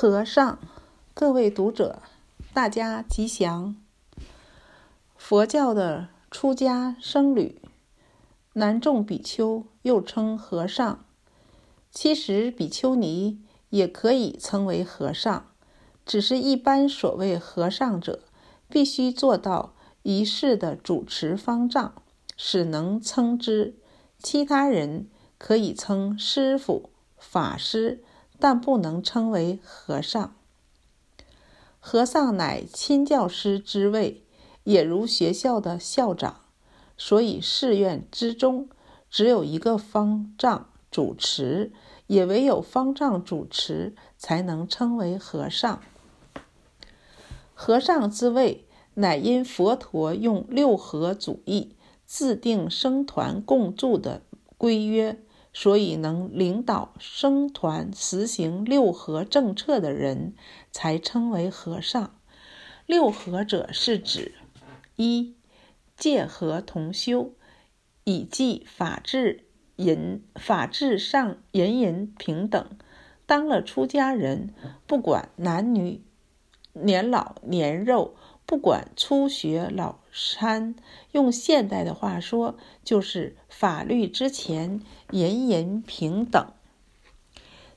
和尚，各位读者，大家吉祥。佛教的出家僧侣，男众比丘又称和尚，其实比丘尼也可以称为和尚，只是一般所谓和尚者，必须做到仪式的主持方丈，使能称之。其他人可以称师傅、法师。但不能称为和尚。和尚乃亲教师之位，也如学校的校长，所以寺院之中只有一个方丈主持，也唯有方丈主持才能称为和尚。和尚之位，乃因佛陀用六合主义制定僧团共住的规约。所以，能领导僧团实行六合政策的人，才称为和尚。六合者是指：一、戒和同修，以济法治人法治上人人平等。当了出家人，不管男女、年老年幼。不管初学老参，用现代的话说，就是法律之前人人平等。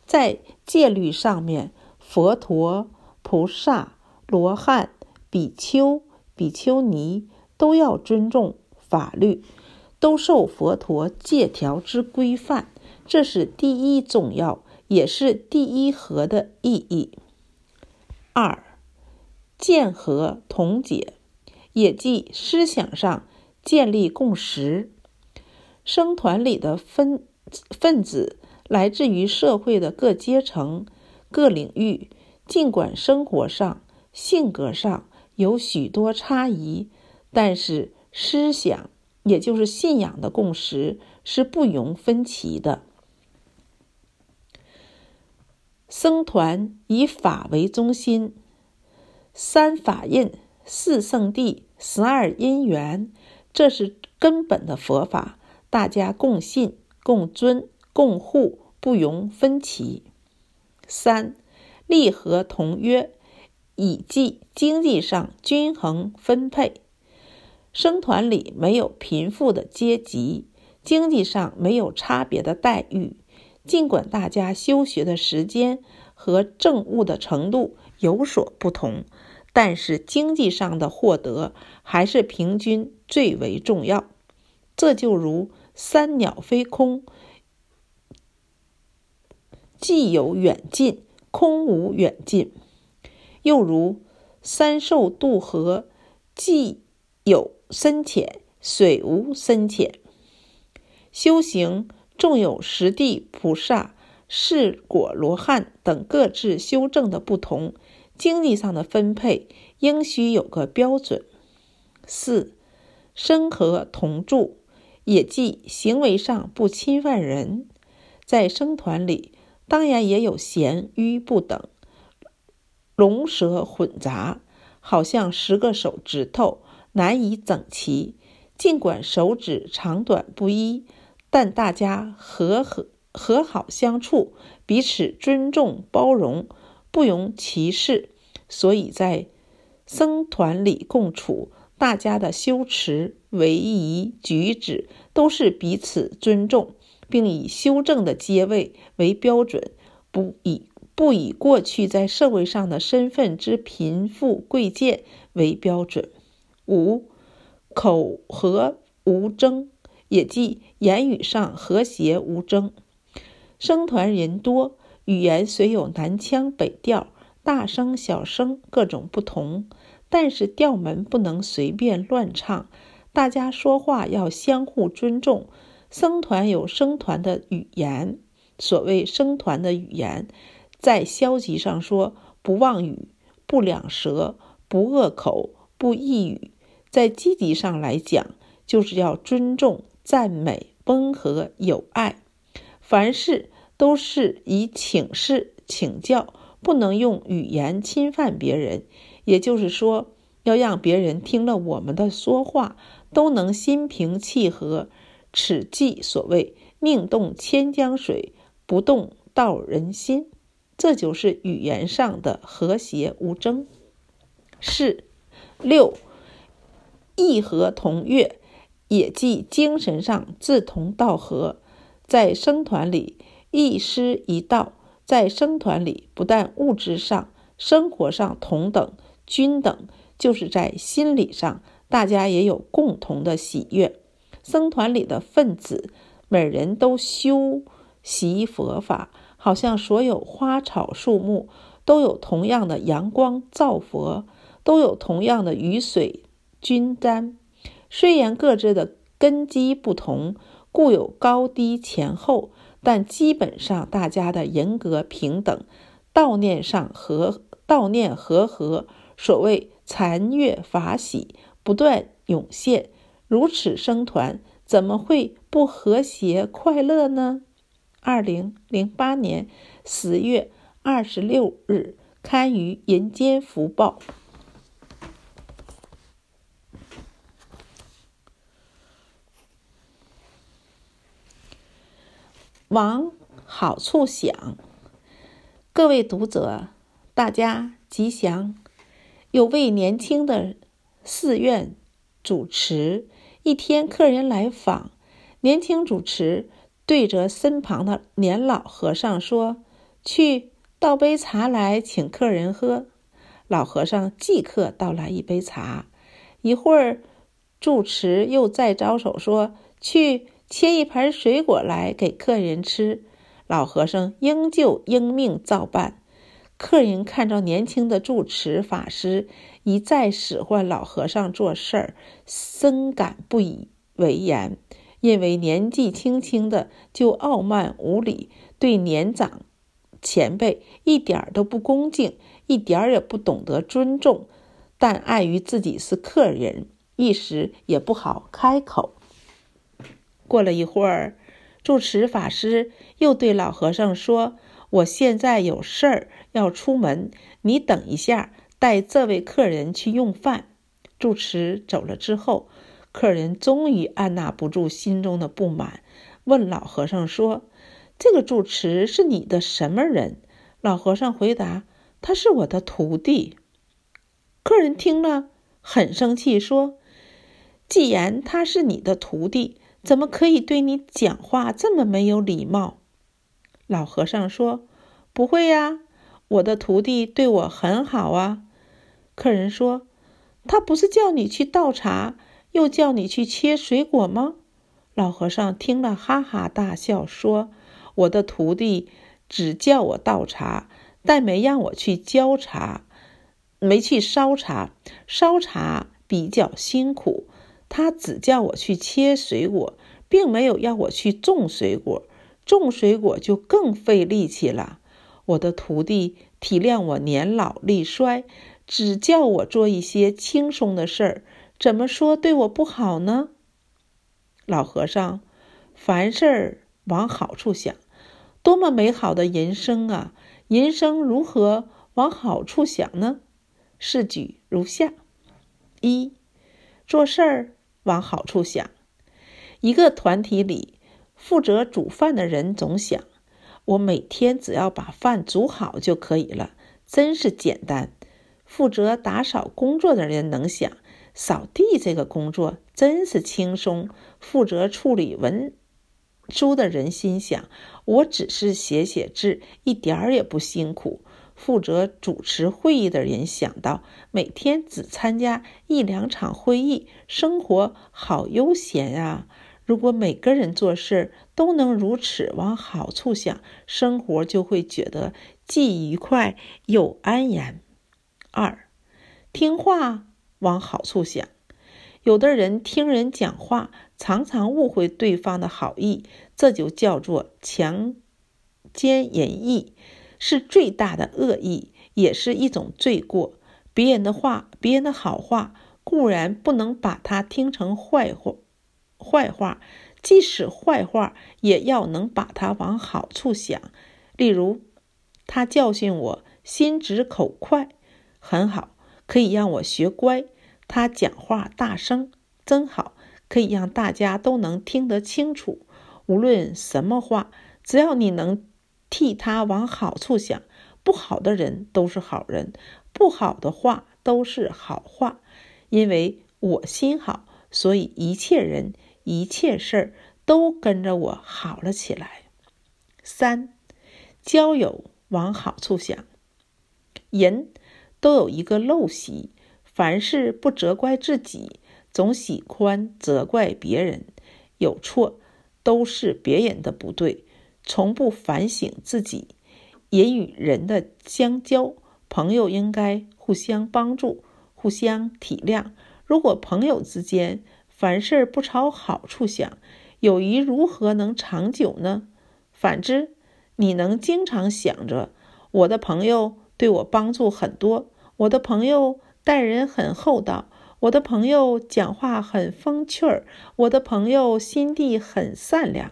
在戒律上面，佛陀、菩萨、罗汉、比丘、比丘尼都要尊重法律，都受佛陀戒条之规范，这是第一重要，也是第一和的意义。二。见和同解，也即思想上建立共识。僧团里的分分子来自于社会的各阶层、各领域，尽管生活上、性格上有许多差异，但是思想，也就是信仰的共识是不容分歧的。僧团以法为中心。三法印、四圣谛、十二因缘，这是根本的佛法，大家共信、共尊、共护，不容分歧。三利和同约，以济经济上均衡分配。僧团里没有贫富的阶级，经济上没有差别的待遇。尽管大家修学的时间和证悟的程度有所不同。但是经济上的获得还是平均最为重要。这就如三鸟飞空，既有远近，空无远近；又如三兽渡河，既有深浅，水无深浅。修行纵有十地菩萨、四果罗汉等各自修证的不同。经济上的分配应需有个标准。四，生和同住，也即行为上不侵犯人。在生团里，当然也有贤愚不等，龙蛇混杂，好像十个手指头难以整齐。尽管手指长短不一，但大家和和和好相处，彼此尊重包容。不容歧视，所以在僧团里共处，大家的修持、为仪、举止都是彼此尊重，并以修正的阶位为标准，不以不以过去在社会上的身份之贫富贵贱为标准。五口和无争，也即言语上和谐无争。僧团人多。语言虽有南腔北调、大声小声各种不同，但是调门不能随便乱唱。大家说话要相互尊重。僧团有僧团的语言，所谓僧团的语言，在消极上说，不妄语、不两舌、不恶口、不异语；在积极上来讲，就是要尊重、赞美、温和、友爱，凡事。都是以请示、请教，不能用语言侵犯别人。也就是说，要让别人听了我们的说话，都能心平气和。此即所谓“宁动千江水，不动道人心”。这就是语言上的和谐无争。四六意和同悦，也即精神上志同道合，在僧团里亦师一道。在僧团里，不但物质上、生活上同等均等，就是在心理上，大家也有共同的喜悦。僧团里的分子，每人都修习佛法，好像所有花草树木都有同样的阳光照佛，都有同样的雨水均沾。虽然各自的根基不同，故有高低前后。但基本上，大家的人格平等，道念上和道念和合，所谓残月法喜不断涌现。如此僧团怎么会不和谐快乐呢？二零零八年十月二十六日刊于《人间福报》。往好处想，各位读者，大家吉祥。有位年轻的寺院主持，一天客人来访，年轻主持对着身旁的年老和尚说：“去倒杯茶来，请客人喝。”老和尚即刻倒来一杯茶。一会儿，住持又再招手说：“去。”切一盘水果来给客人吃，老和尚应就应命照办。客人看着年轻的住持法师一再使唤老和尚做事儿，深感不以为然，因为年纪轻轻的就傲慢无礼，对年长前辈一点都不恭敬，一点也不懂得尊重。但碍于自己是客人，一时也不好开口。过了一会儿，住持法师又对老和尚说：“我现在有事儿要出门，你等一下，带这位客人去用饭。”住持走了之后，客人终于按捺不住心中的不满，问老和尚说：“这个住持是你的什么人？”老和尚回答：“他是我的徒弟。”客人听了很生气，说：“既然他是你的徒弟，”怎么可以对你讲话这么没有礼貌？老和尚说：“不会呀，我的徒弟对我很好啊。”客人说：“他不是叫你去倒茶，又叫你去切水果吗？”老和尚听了哈哈大笑，说：“我的徒弟只叫我倒茶，但没让我去浇茶，没去烧茶，烧茶比较辛苦。”他只叫我去切水果，并没有要我去种水果，种水果就更费力气了。我的徒弟体谅我年老力衰，只叫我做一些轻松的事儿，怎么说对我不好呢？老和尚，凡事往好处想，多么美好的人生啊！人生如何往好处想呢？试举如下：一，做事儿。往好处想，一个团体里负责煮饭的人总想：我每天只要把饭煮好就可以了，真是简单。负责打扫工作的人能想：扫地这个工作真是轻松。负责处理文书的人心想：我只是写写字，一点儿也不辛苦。负责主持会议的人想到，每天只参加一两场会议，生活好悠闲啊！如果每个人做事都能如此往好处想，生活就会觉得既愉快又安然。二，听话往好处想。有的人听人讲话，常常误会对方的好意，这就叫做强奸人意。是最大的恶意，也是一种罪过。别人的话，别人的好话，固然不能把它听成坏话，坏话，即使坏话，也要能把它往好处想。例如，他教训我心直口快，很好，可以让我学乖。他讲话大声，真好，可以让大家都能听得清楚。无论什么话，只要你能。替他往好处想，不好的人都是好人，不好的话都是好话。因为我心好，所以一切人、一切事儿都跟着我好了起来。三，交友往好处想。人都有一个陋习，凡事不责怪自己，总喜欢责怪别人。有错都是别人的不对，从不反省自己。人与人的相交，朋友应该互相帮助、互相体谅。如果朋友之间凡事不朝好处想，友谊如何能长久呢？反之，你能经常想着我的朋友对我帮助很多，我的朋友待人很厚道。我的朋友讲话很风趣儿，我的朋友心地很善良。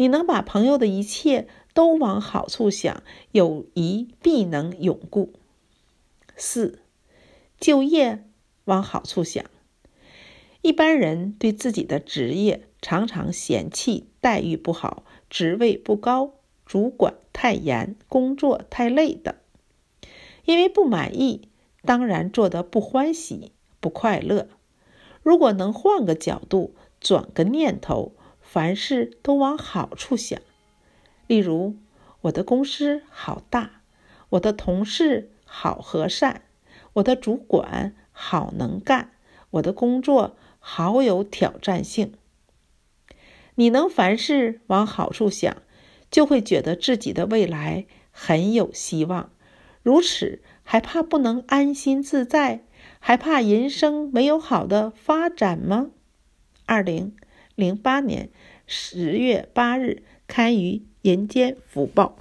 你能把朋友的一切都往好处想，友谊必能永固。四，就业往好处想。一般人对自己的职业常常嫌弃待遇不好、职位不高、主管太严、工作太累等，因为不满意，当然做得不欢喜。不快乐。如果能换个角度，转个念头，凡事都往好处想。例如，我的公司好大，我的同事好和善，我的主管好能干，我的工作好有挑战性。你能凡事往好处想，就会觉得自己的未来很有希望。如此，还怕不能安心自在？还怕人生没有好的发展吗？二零零八年十月八日刊于《人间福报》。